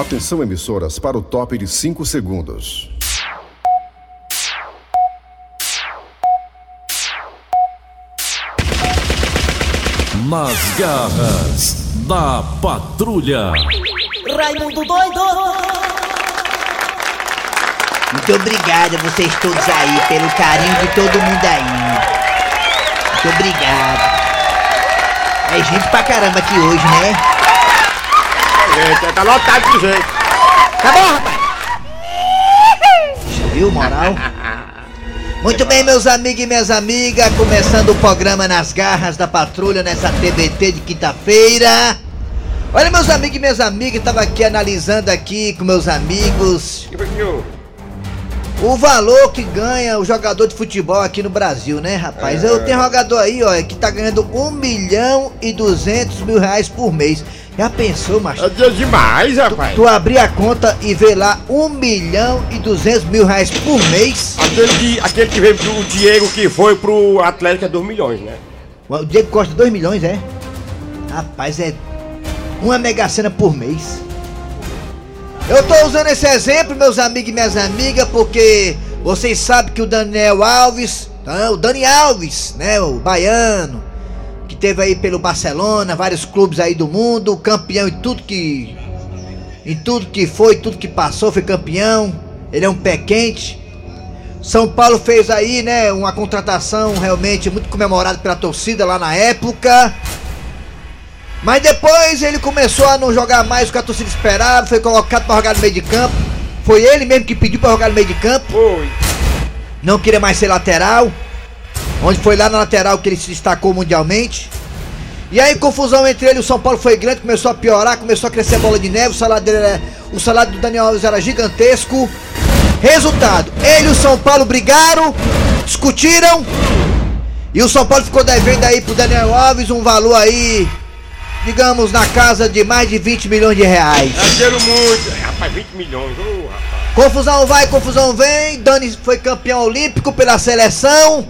Atenção emissoras para o top de 5 segundos. Nas garras da patrulha. Raimundo doido! Muito obrigado a vocês todos aí, pelo carinho de todo mundo aí. Muito obrigado. É gente pra caramba aqui hoje, né? Gente, tá lotado de gente. Tá bom, rapaz? Viu, moral? Muito bem, meus amigos e minhas amigas, começando o programa Nas Garras da Patrulha nessa TBT de quinta-feira. Olha, meus amigos e minhas amigas, tava aqui analisando aqui com meus amigos o valor que ganha o jogador de futebol aqui no Brasil, né, rapaz? Eu tenho um jogador aí, ó, que tá ganhando 1 milhão e 200 mil reais por mês. Já pensou, macho? É demais, rapaz. Tu abrir a conta e ver lá 1 milhão e 200 mil reais por mês. Aquele que, aquele que veio pro Diego que foi pro Atlético é 2 milhões, né? O Diego Costa 2 milhões, é? Rapaz, é uma mega cena por mês. Eu tô usando esse exemplo, meus amigos e minhas amigas, porque vocês sabem que o Daniel Alves, o Dani Alves, né, o baiano, teve aí pelo Barcelona, vários clubes aí do mundo, campeão em tudo que em tudo que foi, tudo que passou, foi campeão. Ele é um pé quente. São Paulo fez aí, né, uma contratação realmente muito comemorada pela torcida lá na época. Mas depois ele começou a não jogar mais o que a torcida esperava, foi colocado para jogar no meio de campo. Foi ele mesmo que pediu para jogar no meio de campo, Foi. não queria mais ser lateral. Onde foi lá na lateral que ele se destacou mundialmente. E aí confusão entre ele e o São Paulo foi grande, começou a piorar, começou a crescer a bola de neve, o salário dele era, o salário do Daniel Alves era gigantesco. Resultado, ele e o São Paulo brigaram, discutiram, e o São Paulo ficou devendo aí pro Daniel Alves um valor aí, digamos, na casa de mais de 20 milhões de reais. É dinheiro muito. É, rapaz, 20 milhões. Ô, rapaz. Confusão vai, confusão vem. Dani foi campeão olímpico pela seleção.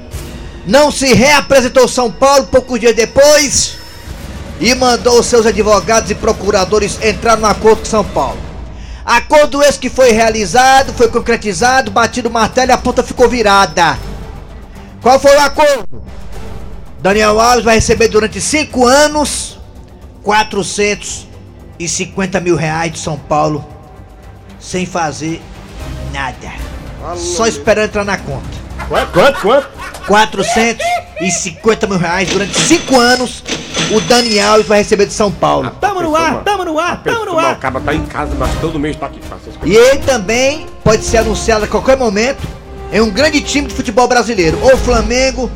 Não se reapresentou São Paulo poucos dias depois. E mandou seus advogados e procuradores entrar no acordo com São Paulo. Acordo esse que foi realizado, foi concretizado, batido o martelo e a ponta ficou virada. Qual foi o acordo? Daniel Alves vai receber durante cinco anos 450 mil reais de São Paulo sem fazer nada. Só esperando entrar na conta. Quanto, quanto, quanto? 450 mil reais durante 5 anos o Dani Alves vai receber de São Paulo. Tamo no ar, tamo no ar, tamo no O ar! cara tá em casa, mas todo mês tá aqui. E ele também pode ser anunciado a qualquer momento em um grande time de futebol brasileiro, ou Flamengo,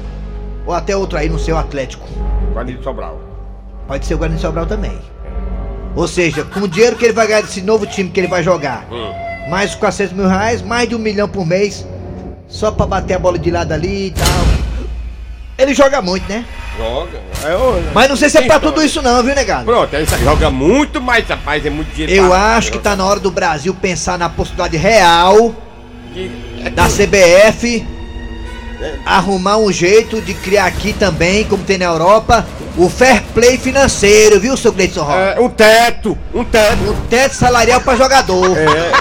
ou até outro aí no seu Atlético. Guarani de Sobral. Pode ser o Guarani de Sobral também. Ou seja, com o dinheiro que ele vai ganhar desse novo time que ele vai jogar, Hum. mais os 400 mil reais, mais de um milhão por mês, só pra bater a bola de lado ali e tal. Ele joga muito, né? Joga. É, ô, Mas não sei se é pra então. tudo isso não, viu, negado? Pronto, você joga muito, mas rapaz, é muito dinheiro. Eu acho que tá na hora do Brasil pensar na possibilidade real Que- é da CBF arrumar um jeito de criar aqui também, como tem na Europa, o fair play financeiro, viu, seu Gleidson Rocha? É, um teto, um teto. Um teto salarial pra jogador. É,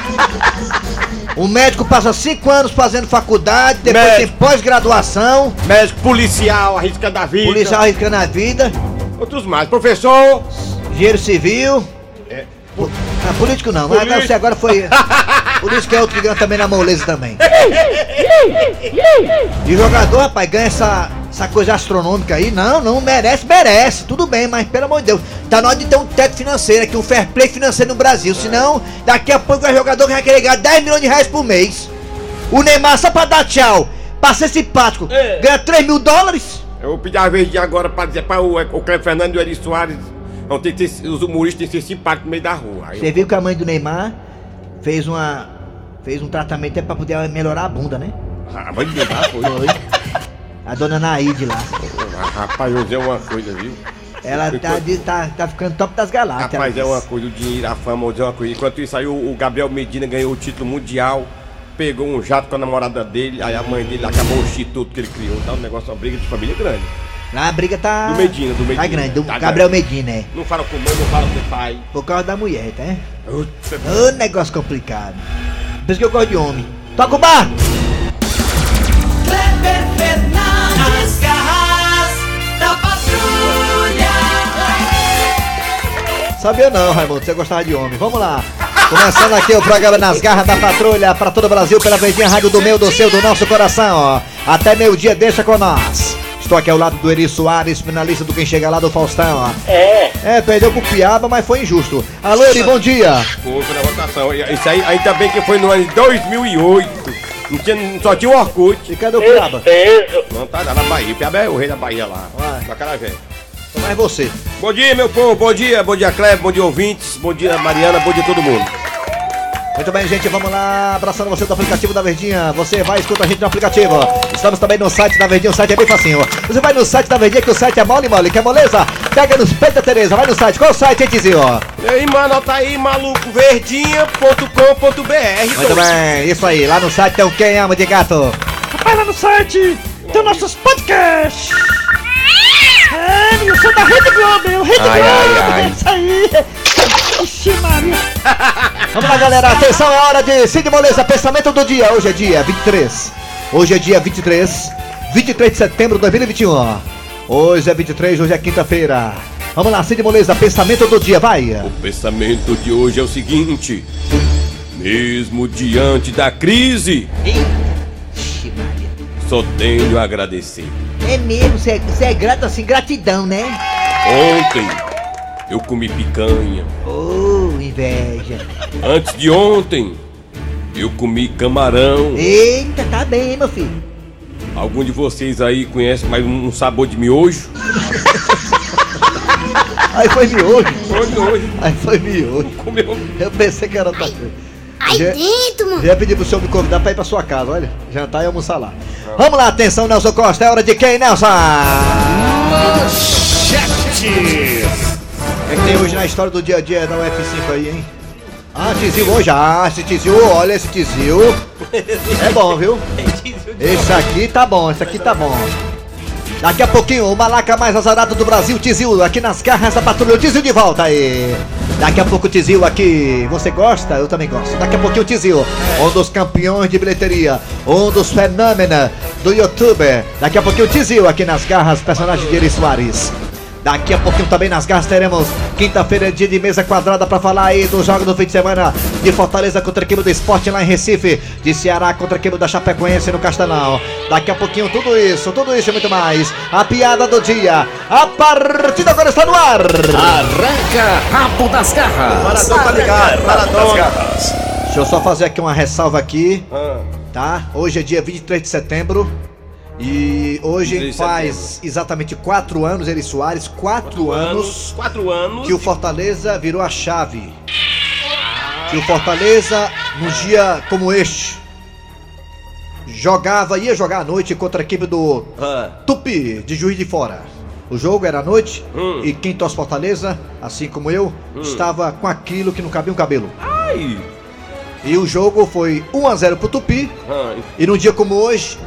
O médico passa cinco anos fazendo faculdade, depois Médico. tem pós-graduação, médico policial, arriscando a vida. policial arriscando a vida, Outros mais. Professor. engenheiro civil. É. Ah, político não, mas Político. você agora foi. Político é outro que ganha também na moleza também. E jogador, rapaz, ganha essa, essa coisa astronômica aí. Não, não merece, merece. Tudo bem, mas pelo amor de Deus. Tá na hora de ter um teto financeiro aqui, um fair play financeiro no Brasil. Senão, daqui a pouco o jogador vai querer ganhar 10 milhões de reais por mês. O Neymar, só pra dar tchau, pra ser simpático, ganha 3 mil dólares. Eu vou pedir a vez de agora pra dizer para o, o Cleber Fernando e o Eri Soares. Não, tem que ter, os humoristas têm que ser simpáticos no meio da rua. Você viu que a mãe do Neymar fez uma. fez um tratamento até pra poder melhorar a bunda, né? eu, ah, vai dizer, tá, foi. Foi. A dona Naide lá. Rapaz, eu vou dizer uma coisa, viu? Ela tá, de- tá, tá ficando top das galáxias. Rapaz, é uma coisa, o dinheiro, a fama, vou dizer uma coisa. Enquanto isso aí, o, o Gabriel Medina ganhou o título mundial, pegou um jato com a namorada dele, aí a mãe dele acabou o instituto que ele criou, tá? Um negócio, uma briga de família grande. Lá a briga tá. Do Medina, do Medina. Tá grande, do Tá Gabriel grande. Medina, é. Não fala com mãe, não fala com pai. Por causa da mulher, tá? Putz, Ô, negócio complicado. Por isso que eu gosto de homem. Toca o bar! Kleber Fernandes, garras da patrulha. Sabia não, Raimundo, você gostava de homem. Vamos lá. Começando aqui o programa Nas Garras da Patrulha para todo o Brasil pela Verdinha Rádio do meu, do seu, do nosso coração. ó. Até meio dia, deixa com nós. Estou aqui ao lado do Eri Soares, finalista do Quem Chega Lá do Faustão. ó. É. É, perdeu com o Piaba, mas foi injusto. Alô, Eri, bom dia. Foi na votação. Isso aí, ainda bem que foi no ano de 2008. Não tinha, só tinha o Orkut. E cadê o Piaba? Não, tá lá na Bahia. O Piaba é o rei da Bahia lá. Vai. Da Carajé. Mas você. Bom dia, meu povo. Bom dia, bom dia, Kleber. Bom dia, ouvintes. Bom dia, Mariana. Bom dia, todo mundo. Muito bem, gente, vamos lá. Abraçando você do aplicativo da Verdinha. Você vai escuta a gente no aplicativo. Estamos também no site da Verdinha. O site é bem facinho. Você vai no site da Verdinha, que o site é mole, mole. Quer moleza? Pega nos peitos da Tereza. Vai no site. Qual o site, hein, Tizinho? E aí, mano, tá aí, maluco. Verdinha.com.br. Muito bem, isso aí. Lá no site tem o Quem Ama de Gato. Vai lá no site, tem nossos podcasts. É, eu sou da Rede Globo, eu Rede Ai, Globo, ai, ai. é isso aí. Ixi, Maria. Vamos lá, galera. Atenção, é hora de Cid Moleza. Pensamento do dia. Hoje é dia 23. Hoje é dia 23. 23 de setembro de 2021. Hoje é 23, hoje é quinta-feira. Vamos lá, Cid Moleza. Pensamento do dia. Vai. O pensamento de hoje é o seguinte: mesmo diante da crise, Ixi, Maria. só tenho a agradecer. É mesmo, você é, você é grato assim, gratidão, né? Ontem eu comi picanha. Oh, inveja. Antes de ontem eu comi camarão. Eita, tá bem, meu filho. Algum de vocês aí conhece mais um sabor de miojo? Aí foi miojo. Foi miojo. Aí foi miojo. Comeu. Eu pensei que era outra coisa. Aí Já- dentro, mano. Já ia pedir pro senhor me convidar pra ir pra sua casa, olha. Jantar e almoçar lá. Vamos lá, atenção, Nelson Costa. É hora de quem, Nelson? Que tem hoje na história do dia a dia da UF5 aí, hein? Ah, Tizil hoje. Ah, esse Tizil, olha esse Tizil. É bom, viu? Esse aqui tá bom, esse aqui tá bom. Daqui a pouquinho, o malaca mais azarado do Brasil, Tizil, aqui nas garras da patrulha. O Tizil de volta aí. Daqui a pouco o Tizil aqui. Você gosta? Eu também gosto. Daqui a pouquinho o Tizil, um dos campeões de bilheteria, um dos fenômenos do youtuber. Daqui a pouquinho o Tizil aqui nas garras, personagem de Eri Soares. Daqui a pouquinho também nas garras teremos quinta-feira, dia de mesa quadrada para falar aí do jogo do fim de semana de Fortaleza contra a equipe do esporte lá em Recife, de Ceará contra a equipe da Chapecoense no Castelão. Daqui a pouquinho tudo isso, tudo isso e muito mais. A piada do dia. A partida agora está no ar. Arranca rabo das garras. Maradona tá ligado, Maradona. Deixa eu só fazer aqui uma ressalva aqui, Ah, tá? Hoje é dia 23 de setembro. E hoje 23 de faz exatamente quatro anos, Eri Soares, quatro, anos Quatro anos. que o Fortaleza virou a chave. Que o Fortaleza, num dia como este, jogava, ia jogar à noite contra a equipe do Ah, Tupi, de Juiz de Fora. O jogo era à noite Hum. e quem torce Fortaleza, assim como eu, estava com aquilo que não cabia um cabelo. ai. E o jogo foi 1 a 0 pro Tupi. Ah, E num dia como hoje,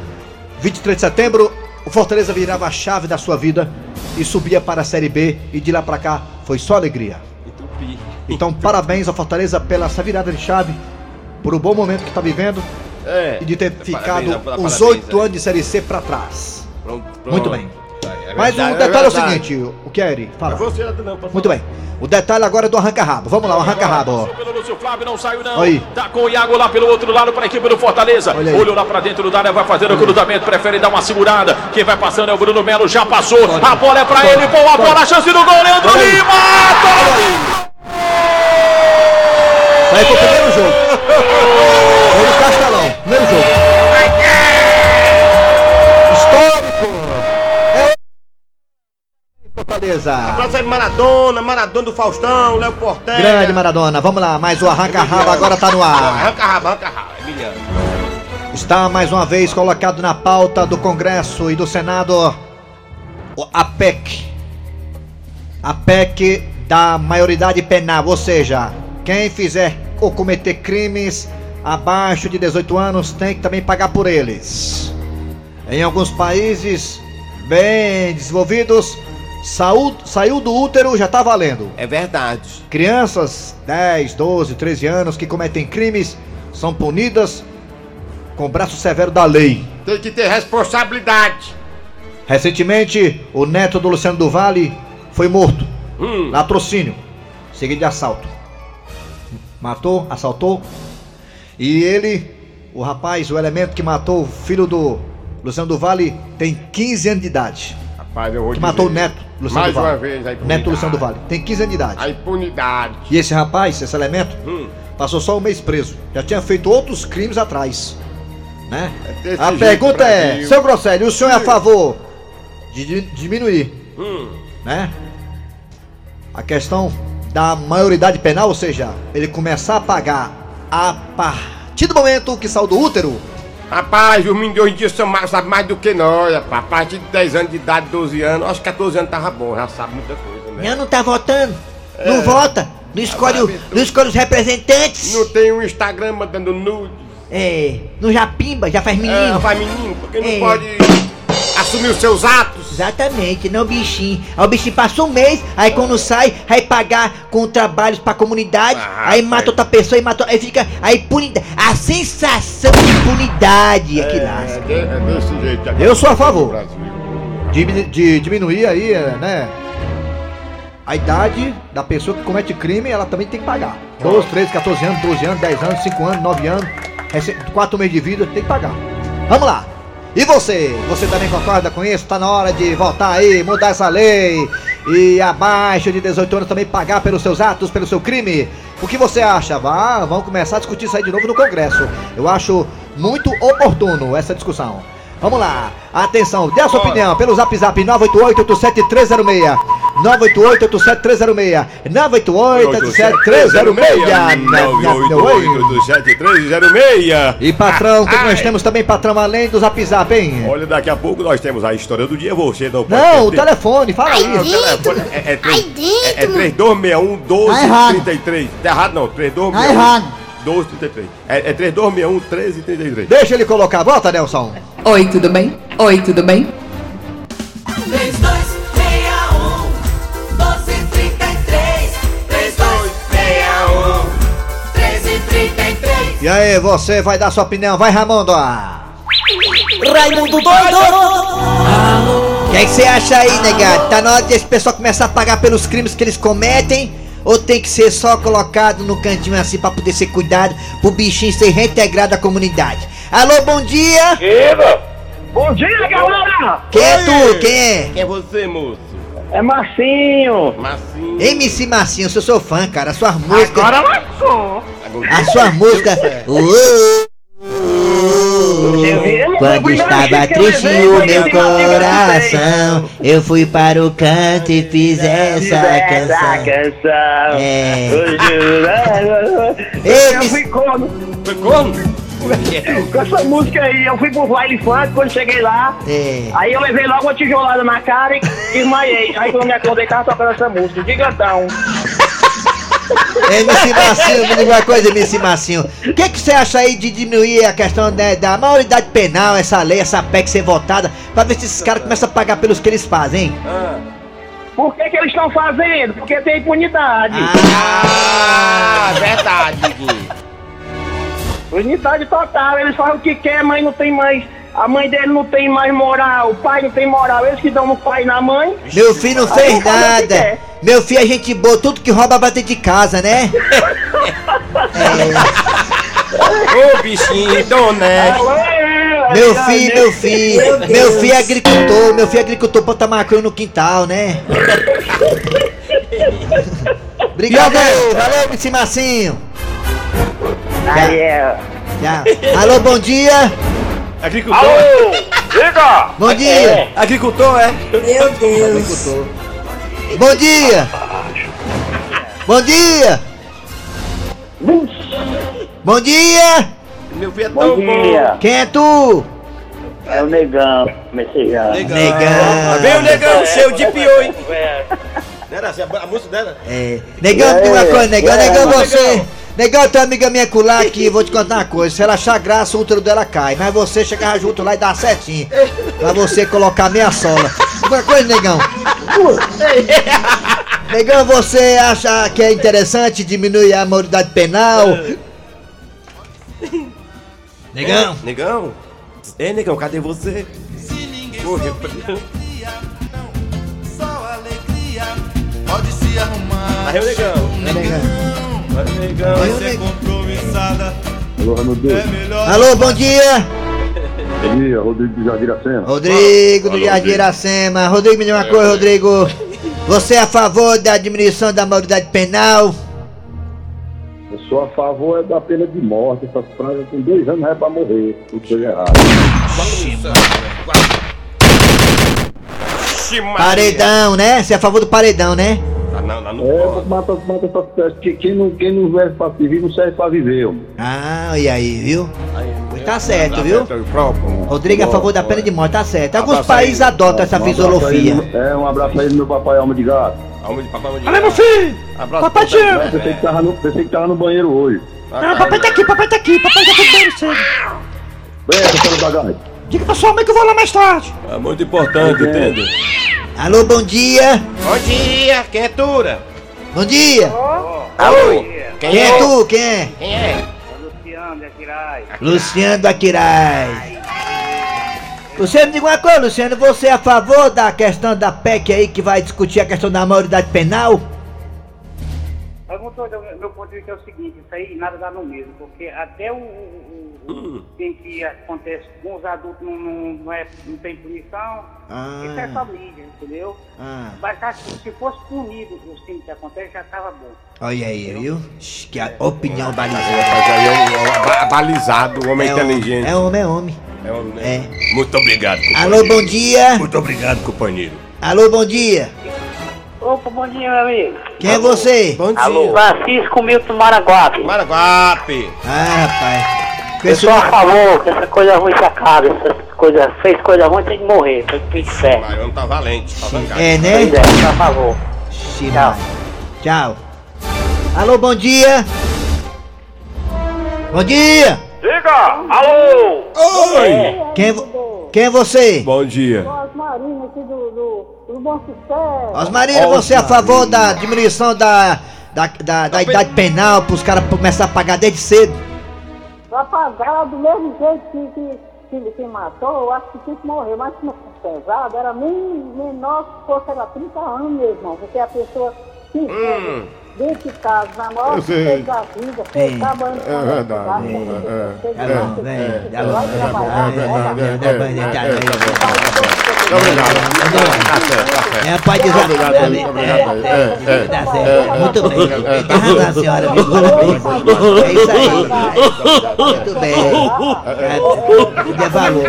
23 de setembro, o Fortaleza virava a chave da sua vida e subia para a Série B. E de lá pra cá foi só alegria. entupi. Então, parabéns ao Fortaleza pela essa virada de chave, por o bom momento que está vivendo É. e de ter Parabéns, ficado dá os parabéns, oito é. anos de Série C pra trás. Pronto, pronto. Muito bem. É Mas verdade, o detalhe é, o seguinte, o é? É Fala. você, não, pode Muito bem. O detalhe agora é do arranca-rabo. Vamos lá, o arranca-rabo. Pelo Lúcio Flávio não saiu não. Aí. Tá com o Iago lá pelo outro lado para a equipe do Fortaleza. Olha. Olhou lá para dentro da área, vai fazer o cruzamento, prefere dar uma segurada. Quem vai passando é o Bruno Melo, já passou. A bola é para ele, boa bola, chance do gol, Leandro Olha. Lima. Isso De Maradona, Maradona do Faustão, Léo Portela. Grande Maradona. Vamos lá, mais o arranca-rabo agora tá no ar. Arranca rabo, arranca rabo. É milhão. Está mais uma vez colocado na pauta do Congresso e do Senado a PEC. A PEC da maioridade penal, ou seja, quem fizer ou cometer crimes abaixo de 18 anos tem que também pagar por eles. Em alguns países bem desenvolvidos, saú- saiu do útero, já tá valendo. É verdade. Crianças 10, 12, 13 anos que cometem crimes são punidas com braço severo da lei. Tem que ter responsabilidade. Recentemente, o neto do Luciano do Vale foi morto. Hum. Latrocínio, seguido de assalto. Matou, assaltou. E ele, o rapaz, o elemento que matou o filho do Luciano do Vale, tem 15 anos de idade. Rapaz, eu vou Que dizer. matou o neto Luciano Mais uma vez, a impunidade. neto do Luciano do Vale. Tem 15 anos de idade. A impunidade. E esse rapaz, esse elemento, Hum. passou só um mês preso. Já tinha feito outros crimes atrás. Né? desse A pergunta é, seu Grosselio, o senhor é a favor de di- diminuir, Hum. né? A questão da maioridade penal, ou seja, ele começar a pagar a partir do momento que saiu do útero. Rapaz, os meninos de hoje em dia são mais, sabem mais do que nós, rapaz. A partir de 10 anos de idade, 12 anos, acho que 14 anos tava bom, já sabe muita coisa, né? não tá votando, não vota, não escolhe, o- não escolhe os representantes. Não tem um Instagram mandando nude. É, não já pimba, já faz É, vai menino, porque não É. pode assumir os seus atos. Exatamente, não bichinho. Aí o bichinho passa um mês, aí quando sai, vai pagar com trabalhos pra comunidade, Ah, aí mata outra pessoa e mata. Aí fica a impunidade. A sensação de impunidade é que lasca. É, é desse jeito. Eu sou a favor. Brasil. de, de diminuir aí, é, né? A idade da pessoa que comete crime, ela também tem que pagar. 12, 13, 14 anos, 12 anos, 10 anos, 5 anos, 9 anos, 4 meses de vida, tem que pagar. Vamos lá! E você? Você também concorda com isso? Tá na hora de voltar aí, mudar essa lei e abaixo de 18 anos também pagar pelos seus atos, pelo seu crime? O que você acha? Vá, vamos começar a discutir isso aí de novo no Congresso. Eu acho muito oportuno essa discussão. Vamos lá, atenção, dê a sua opinião pelo zap zap 988-87306. 988-87306. 988-87306. E patrão, o que nós temos também, patrão, além do zap zap, hein? Olha, daqui a pouco nós temos a história do dia. Você não pode Não, o telefone, fala o aí. telefone é, é, três- Ai, dentro. é, é 3261 Tá errado. 1233. Tá errado não, 3261 Tá errado. 1233. É, é 3261 1333. Deixa ele colocar, volta, Nelson. Oi, tudo bem? Oi, tudo bem? 3261 1233 3261 1333 E aí, você vai dar sua opinião, vai, Ramondo. Raimundo doido! O que é que você acha aí, negado? Tá na hora desse pessoal começar a pagar pelos crimes que eles cometem? Ou tem que ser só colocado no cantinho assim pra poder ser cuidado, pro bichinho ser reintegrado à comunidade? Alô, bom dia! Bom dia, galera! Quem é tu? Quem é? Quem é você, moço? É Marcinho! Massinho. MC Marcinho, eu sou seu fã, cara. As suas músicas. Agora lascou! As suas músicas. Quando estava triste o meu coração, eu fui para o canto e fiz essa canção. canção. É. Eu fui como? Foi como? Com essa música aí, eu fui pro baile funk, quando cheguei lá, É. aí eu levei logo uma tijolada na cara e desmaiei. Aí quando eu me acordei, tava tocando essa música, gigantão. MC Marcinho, me diga uma coisa, MC Marcinho. O que, que você acha aí de diminuir a questão né, da maioridade penal, essa lei, essa PEC ser votada, pra ver se esses caras começam a pagar pelos que eles fazem, hein? Por que, que eles estão fazendo? Porque tem impunidade. Ah, verdade, Diguinho. Impunidade total, eles fazem o que quer, a mãe não tem mais. A mãe dele não tem mais moral, o pai não tem moral, eles que dão no pai e na mãe. Meu filho não fez nada. Meu filho é gente boa, tudo que rouba bate de casa, né? Ô, bichinho, tão honesto. Meu filho, meu filho, meu filho é agricultor, meu filho é agricultor, bota maconha no quintal, né? Obrigado, valeu, MC Marcinho. É. Tchau. Alô, bom dia. Agricultor? Diga! Bom dia. Agricultor, é? Meu Deus. Bom dia. Bom dia. Bom dia. Meu filho é tão bom. Quem é tu? É o negão, mexicano. Negão. Vem o negão, cheio de pior, hein? Era assim, a música dela? É. Negão, diga uma coisa, negão, negão, você. Negão, tem uma amiga minha colar que vou te contar uma coisa. Se ela achar graça, o útero dela cai. Mas você chegar junto lá e dar certinho. Pra você colocar meia sola. Outra coisa, negão. Negão, você acha que é interessante diminuir a maioridade penal? Negão. Negão? Ei, negão, cadê você? Corre. Pode se arrumar. Aí negão. É, negão. Vai, negão. Vai, Ser negão. compromissada. É melhor. Alô, bom dia. Bom dia, Rodrigo de Jardiracema. Rodrigo do Jardim Iracema. Rodrigo, me diga uma coisa, Rodrigo. Você é a favor da diminuição da maioridade penal? Eu sou a favor é da pena de morte. Essas pragas com dois anos é pra morrer. Tudo foi errado. Paredão, né? Você é a favor do paredão, né? Ah, não, não, não É, mata, mata essas pessoas. Que- Quem não, quem não serve pra servir, não serve pra viver. homem. Ah, e aí, viu? Pois tá certo, viu? Tá. Rodrigo é a favor da pena de morte, tá certo. Alguns Abraço aí. países adotam essa fisiologia. É, um abraço aí do meu papai Alma de Gato. Alma de papai, alma de Olha, meu gato. filho! Abraço Papai te você. ama. Pensei que, tava no, pensei que tava no banheiro hoje. Ah, papai tá aqui, papai tá aqui, papai tá tudo bem, você. Vem, professor da Gás. Diga pra sua mãe que eu vou lá mais tarde. É muito importante, entende? Alô, bom dia. Bom dia, quem é Tura? Bom dia. Alô? Quem é tu? Quem é? Quem é? Luciano, do Aquiraz. Luciano, diga uma coisa, Luciano, você é a favor da questão da PEC aí que vai discutir a questão da maioridade penal? Mas meu ponto de vista é o seguinte, isso aí nada dá no mesmo, porque até o, o, o- o tem que acontece com os adultos não, não, não, é, não tem punição, Ah. isso é família, entendeu? Ah. Mas acho que se fosse punido os crimes que acontecem, já tava bom. Olha aí, viu? Que a opinião balizada. é ba- balizado, homem É inteligente. homem, é homem, é homem. É homem, né? É. Muito obrigado, companheiro. Alô, bom dia. Muito obrigado, companheiro. Alô, bom dia. Opa, bom dia, meu amigo. Quem é você? Bom dia. Francisco Milton Maraguape. Maraguape. Ah, rapaz. Esse sou a favor que essa coisa ruim se acabe, essas coisas, fez coisa ruim tem que morrer, tem que ir inferno. Mas tá valente, tá. É, né? Pois é, sou a favor. Ixi, Tchau. Tchau. Alô, bom dia. Bom dia. Diga! Alô! Oi! Quem é, quem é você? Bom dia. Osmarina aqui do, do, do Bom Sucesso. Osmarina, você é a favor da diminuição da, da, da, da idade penal para os caras começar a pagar desde cedo? Pra pagar do mesmo jeito que, que, que, que matou, eu acho que tinha que morrer. Mas não fosse pesado, era nem menor que fosse era 30 anos, meu irmão. Porque a pessoa se hum. Dentro de casa, na maior fez da vida, fez com É a verdade, é, Tá Tá tá tá tá tá tá obrigado. Tá tá certo. É, pode dizer. Obrigado, obrigado, obrigado. É, certo. Muito bem. Tem razão, senhora. É isso aí. Muito bem. É, Dê valor.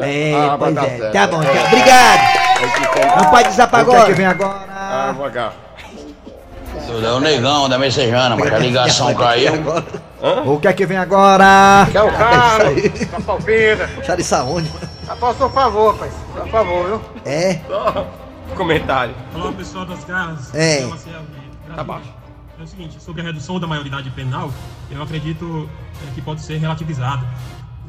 É, Ah, pois tá é. Tá bom, tchau. Obrigado. Não pode desar pra agora. vem agora? Ah, vou cá. É o negão da Messejana, mas a ligação caiu. O que é que vem agora? Que é o cara, da palpita. Chá de saúde. Rapaz, a favor, pai. A favor, viu? É. Comentário. Alô, pessoal das garras. É. De Tá baixo. É o seguinte, sobre a redução da maioridade penal, eu acredito é, que pode ser relativizado.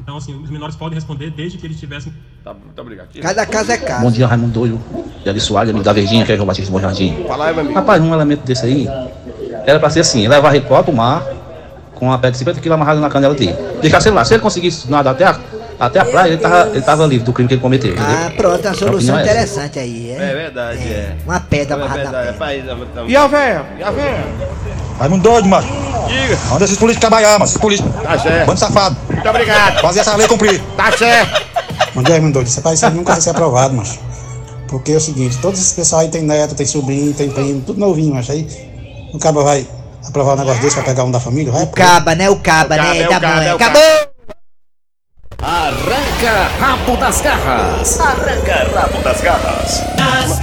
Então, assim, os menores podem responder desde que eles tivessem. Tá, muito obrigado. Cada caso é Bom caso. dia, Raimundo Doido. Jali Soares, amigo da Verdinha, que é o Batista do Bom Jardim. Fala aí, meu amigo. Rapaz, um elemento desse aí era pra ser assim: levar recol pro mar com a pé de 50 quilos amarrado na canela dele. Deixar sei lá, se ele conseguisse nadar até a, até a praia, ele tava, ele tava livre do crime que ele cometeu. entendeu? Ah, pronto, uma solução é interessante aí. É É. verdade, é. Uma pedra É amarrada na verdade, é perna. país. é- E a véia? E a véia? Raimundo doido, macho. Diga. Onde esses políticos trabalhar, mano? Esses políticos. Tá certo. Bando safado. Muito obrigado. Fazer essa lei cumprir. Tá certo. Dia, Raimundo doido. Esse país aí nunca vai ser aprovado, macho. Porque é o seguinte, todos esses pessoal aí tem neto, tem sobrinho, tem primo, tudo novinho, macho. Aí o cara vai aprovar um negócio desse pra pegar um da família, vai? O caba, né? O caba, O caba, né? é Tá caba, bom. é Acabou! Arranca rabo das garras. Arranca rabo das garras. Nas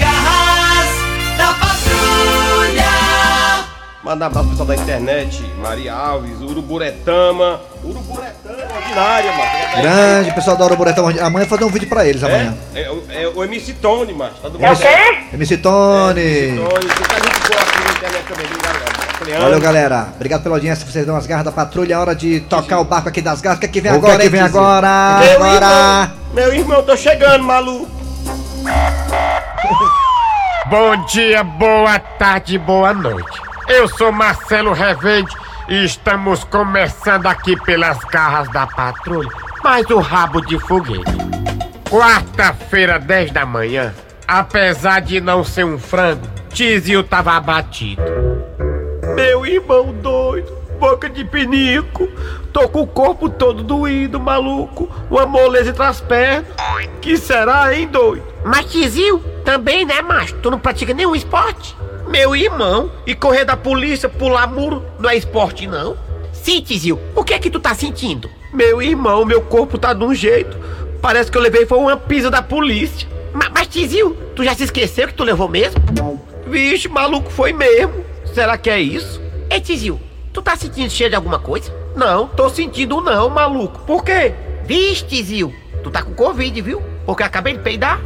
Mandar um abraço pro pessoal da internet. Maria Alves, Uruburetama. Uruburetama, ordinária, mano. Grande pessoal da Boretão. Amanhã fazer um vídeo pra eles amanhã. É, é, é o MC Tony, macho. Tá do É o quê? MC Tony. MC Tony, muita gente boa aqui na internet também, viu, galera? Valeu, galera. Obrigado pela audiência. Vocês dão as garras da patrulha. É hora de tocar o barco aqui das garras. O que é que vem O que é agora, que hein, vem Tizinho? agora? Vem Meu agora. irmão, meu irmão, tô chegando, maluco. Bom dia, boa tarde, boa noite. Eu sou Marcelo Revende e estamos começando aqui pelas garras da patrulha, mais o rabo de foguete. Quarta-feira, 10 da manhã, apesar de não ser um frango, Tizio tava abatido. Meu irmão doido, boca de pinico, tô com o corpo todo doído, maluco, uma moleza entre as pernas. Que será, hein, doido? Mas Tizil, também, né, macho? Tu não pratica nenhum esporte? Meu irmão, e correr da polícia, pular muro, não é esporte, não? Sim, Tizil, o que é que tu tá sentindo? Meu irmão, meu corpo tá de um jeito. Parece que eu levei foi uma pisa da polícia. Ma- mas Tizil, tu já se esqueceu que tu levou mesmo? Vixe, maluco, foi mesmo. Será que é isso? Ei, Tizil, tu tá sentindo cheiro de alguma coisa? Não, tô sentindo não, maluco. Por quê? Vixe, Tizil, tu tá com Covid, viu? Porque eu acabei de peidar.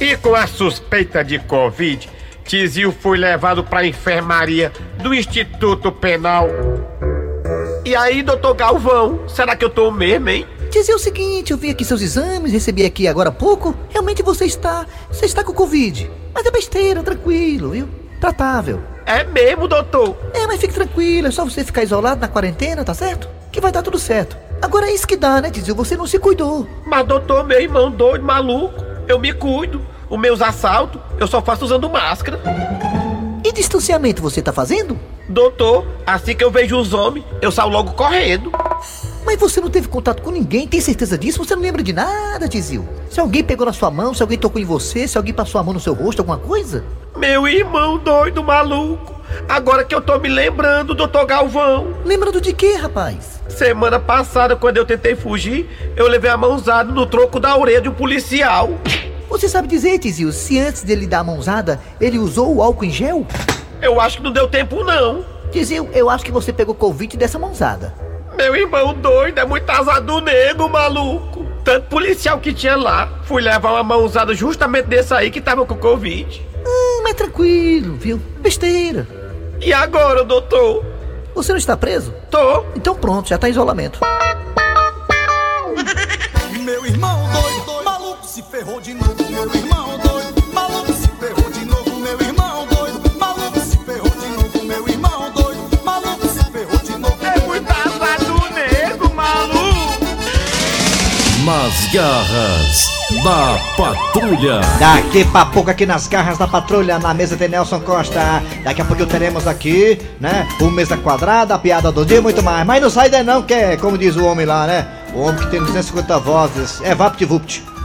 E com a suspeita de Covid, Tizil foi levado pra enfermaria do Instituto Penal. E aí, doutor Galvão, será que eu tô mesmo, hein? Dizer o seguinte, eu vi aqui seus exames, recebi aqui agora há pouco. Realmente você está. Você está com Covid. Mas é besteira, tranquilo, viu? Tratável. É mesmo, doutor? É, mas fique tranquilo, é só você ficar isolado na quarentena, tá certo? Que vai dar tudo certo. Agora é isso que dá, né, Tizil? Você não se cuidou. Mas, doutor, meu irmão doido, maluco, eu me cuido. Os meus assaltos, eu só faço usando máscara. E distanciamento você tá fazendo? Doutor, assim que eu vejo os homens, eu saio logo correndo. Mas você não teve contato com ninguém, tem certeza disso? Você não lembra de nada, Tizil? Se alguém pegou na sua mão, se alguém tocou em você, se alguém passou a mão no seu rosto, alguma coisa? Meu irmão doido, maluco. Agora que eu tô me lembrando, doutor Galvão. Lembrando de quê, rapaz? Semana passada, quando eu tentei fugir, eu levei a mãozada no troco da orelha de um policial. Você sabe dizer, Tizil, se antes dele dar a mãozada, ele usou o álcool em gel? Eu acho que não deu tempo, não. Tizil, eu acho que você pegou Covid dessa mãozada. Meu irmão doido, é muito azar do nego, maluco. Tanto policial que tinha lá, fui levar uma mãozada justamente desse aí que tava com Covid. Ah, mas tranquilo, viu? Besteira. E agora, doutor? Você não está preso? Tô. Então pronto, já tá em isolamento. Meu irmão ferrou de novo. Meu irmão doido, maluco se ferrou de novo. Meu irmão doido, maluco se ferrou de novo. Meu irmão doido, maluco se ferrou de novo. É muito azar do nego, maluco. Nas garras da patrulha. Daqui pra pouco aqui nas garras da patrulha, na mesa tem Nelson Costa. Daqui a pouco teremos aqui, né? O Mesa Quadrada, a piada do dia e muito mais. Mas não sai daí não, que é como diz o homem lá, né? O homem que tem 250 vozes. É VaptVupt.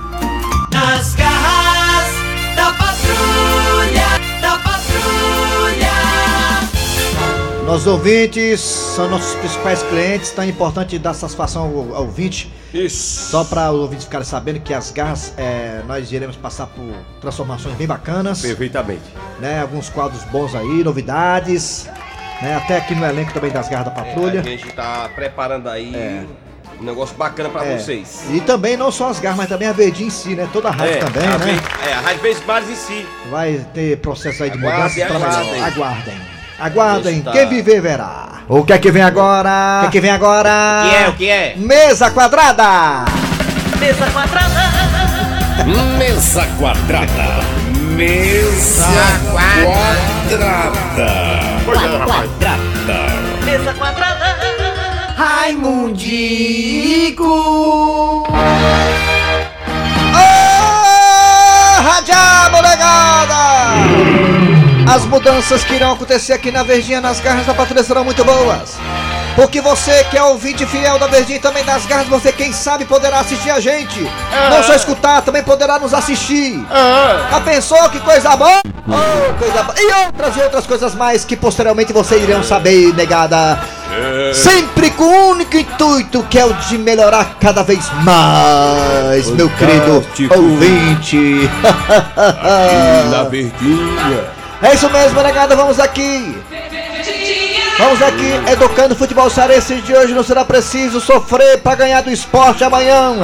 Nas garras da patrulha, da patrulha. Nossos ouvintes são nossos principais clientes, então é importante dar satisfação ao, ao ouvinte. Isso. Só para os ouvintes ficarem sabendo que as garras, é, nós iremos passar por transformações bem bacanas. Perfeitamente. Né, alguns quadros bons aí, novidades. Né, até aqui no elenco também das garras da patrulha. É, a gente tá preparando aí um negócio bacana pra É. vocês. E também não só as garras, mas também a Verdinha em si, né? Toda a rádio É, também, a né? Ve- É, a Rádio Vez Bares em si. Vai ter processo aí de Aguardem, mudança. aguardem. Aguardem. Aguardem. Tá. Quem viver verá. O que é que vem agora? O que é que vem agora? O que é, o que é? Mesa quadrada. Mesa quadrada. Mesa quadrada. Mesa quadrada. Quadrada. Mesa quadrada. Raimundico. Ô, Radiá, molecada! As mudanças que irão acontecer aqui na Verdinha, nas garras da patrulha serão muito boas. Porque você que é ouvinte fiel da Verdinha e também das garras, você quem sabe poderá assistir a gente. Não só escutar, também poderá nos assistir. Já pensou que coisa boa? Oh, coisa. E outras e outras coisas mais que posteriormente vocês irão saber, negada. Sempre com o único intuito que é o de melhorar cada vez mais, meu querido ouvinte. Na verdinha. É isso mesmo, negada, vamos aqui. Vamos aqui, educando o futebol cearense de hoje. Não será preciso sofrer para ganhar do esporte amanhã.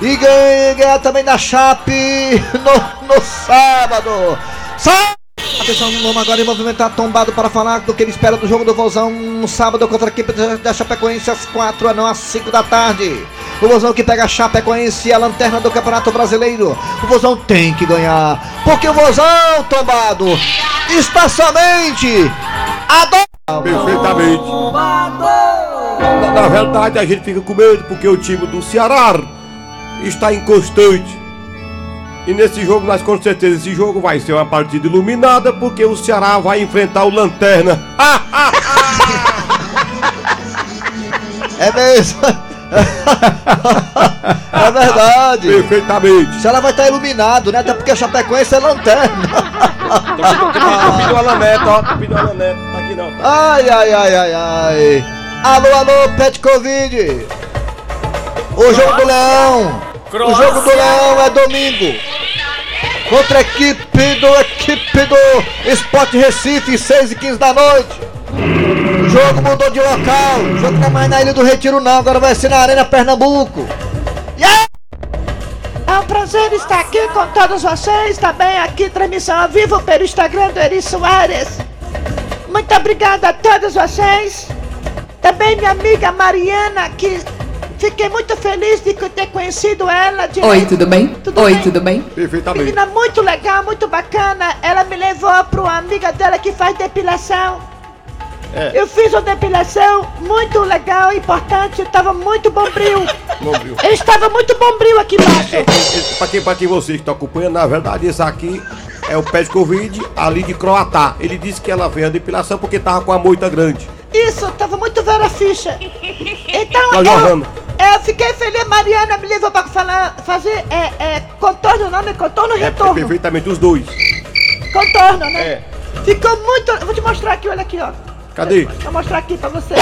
E ganhar, também da Chape no, no sábado. Sábado! Atenção, vamos agora em movimentar tombado para falar do que ele espera do jogo do Vozão no sábado contra a equipe da Chapecoense às 4 não às 5 da tarde. O Vozão que pega a Chapecoense, a lanterna do Campeonato Brasileiro. O Vozão tem que ganhar, porque o Vozão, tombado, está somente a do... Perfeitamente. Na, na verdade, a gente fica com medo porque o time do Ceará está inconstante. E nesse jogo, nós com certeza, esse jogo vai ser uma partida iluminada porque o Ceará vai enfrentar o Lanterna. É mesmo. é verdade. Perfeitamente. Se ela vai estar iluminado, né? Até porque a Chapecoense é lanterna. Pediu a Laneta, ó. Pediu a Laneta. Tá aqui não. Ai, ai, ai, ai, ai. Alô, alô, Pet Covid. O jogo do Leão. O jogo do Leão é domingo. Contra a equipe do equipe do Sport Recife, 6 e 15 da noite. O jogo mudou de local. O jogo não é mais na Ilha do Retiro, não. Agora vai ser na Arena Pernambuco. É um prazer estar aqui com todos vocês, também aqui transmissão ao vivo pelo Instagram do Eri Soares. Muito obrigada a todos vocês. Também minha amiga Mariana, que fiquei muito feliz de ter conhecido ela. De Oi, tudo bem? Oi, tudo bem? Perfeitamente. Menina muito legal, muito bacana. Ela me levou para uma amiga dela que faz depilação. É. Eu fiz uma depilação muito legal, importante, estava muito bombril. Bombril. Eu estava muito bombril aqui embaixo. É, é, é, pra, quem, pra quem vocês que estão acompanhando, na verdade, esse aqui é o pé de Covid ali de Croatá. Ele disse que ela veio a depilação porque tava com a moita grande. Isso, tava muito velha a ficha. Então, eu, eu fiquei feliz, Mariana me levou pra falar, fazer é, é, contorno, não, né? Contorno É, é retorno. perfeitamente os dois. Contorno, né? É. Ficou muito. Vou te mostrar aqui, olha aqui, ó. Cadê? Vou mostrar aqui pra você.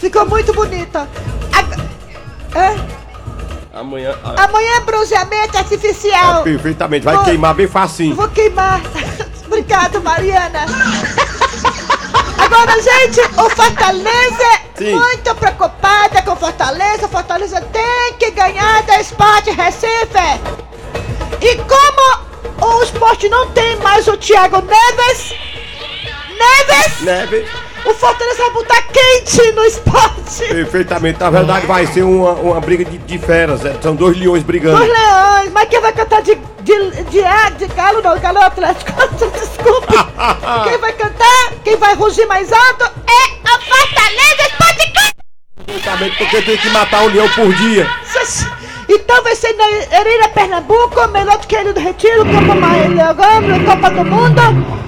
Ficou muito bonita. Ag- É, Amanhã. ah, amanhã é bronzeamento artificial. é, perfeitamente. Vai Vou- queimar bem facinho. Vou queimar. Obrigado, Mariana. Agora, gente, o Fortaleza Sim. muito preocupada com Fortaleza. Fortaleza tem que ganhar da Sport Recife. E como o esporte não tem mais o Thiago Neves, Neves, Neve. O Fortaleza vai botar quente no esporte. Perfeitamente. Na verdade, vai ser uma, uma briga de, de feras. é, São dois leões brigando. Os leões, mas quem vai cantar de, de, de, ah, de galo não, galo é Atlético, desculpe. quem vai cantar, quem vai rugir mais alto é a Fortaleza Esporte Clube. Perfeitamente, porque tem que matar um leão por dia. Então vai ser na Arena Pernambuco, melhor do que ele do Retiro, Copa Maia Copa do Mundo.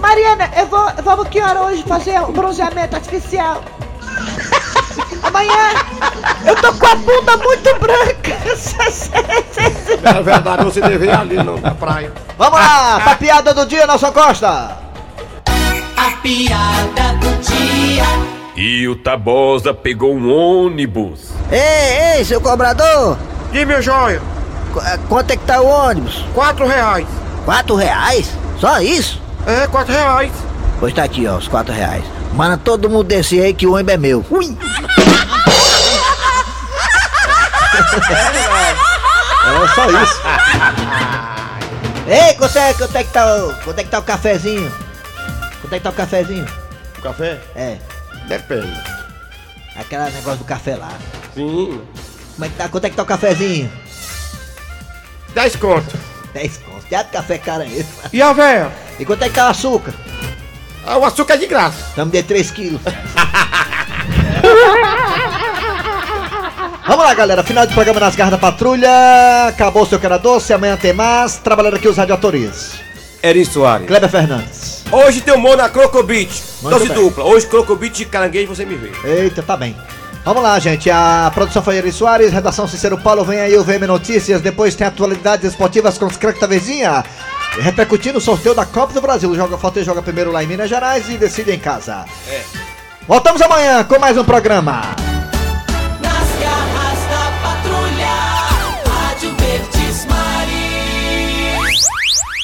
Mariana, eu vou, vamos que hora hoje fazer um bronzeamento artificial? Amanhã eu tô com a bunda muito branca. É verdade, você deve ir ali no- na praia. Vamos lá, pra piada do dia, Nelson Costa. A piada do dia. E o Tabosa pegou um ônibus. Ei, ei, seu cobrador! E meu joia? Quanto é que tá o ônibus? Quatro reais. Quatro reais? Só isso? É, quatro reais. Pois tá aqui, ó, os quatro reais. Manda todo mundo descer aí que o ônibus é meu. Ui! É só isso. Ei, quanto é, quanto é que tá o. Quanto é que tá o cafezinho? Quanto é que tá o cafezinho? O café? É. Depende. Aquela negócio do café lá. Sim. Como é que tá? Quanto é que tá o cafezinho? 10 conto. 10 contos. Já de café cara esse. E a véia? E quanto é que tá o açúcar? Ah, o açúcar é de graça. Então me dê 3 quilos. Vamos lá, galera. Final de programa nas garras da patrulha. Acabou o seu cara doce. Amanhã tem mais. Trabalhando aqui os radioatores. Eri Soares. Kleber Fernandes. Hoje tem humor na Crocobit. Dose bem. dupla. Hoje Crocobit de caranguejo você me vê. Eita, tá bem. Vamos lá, gente. A produção foi Eri Soares, redação Cicero Paulo. Vem aí o VM Notícias. Depois tem atualidades esportivas com os craques da Vezinha. Repercutindo o sorteio da Copa do Brasil. Joga Forte joga primeiro lá em Minas Gerais e decide em casa. É. Voltamos amanhã com mais um programa.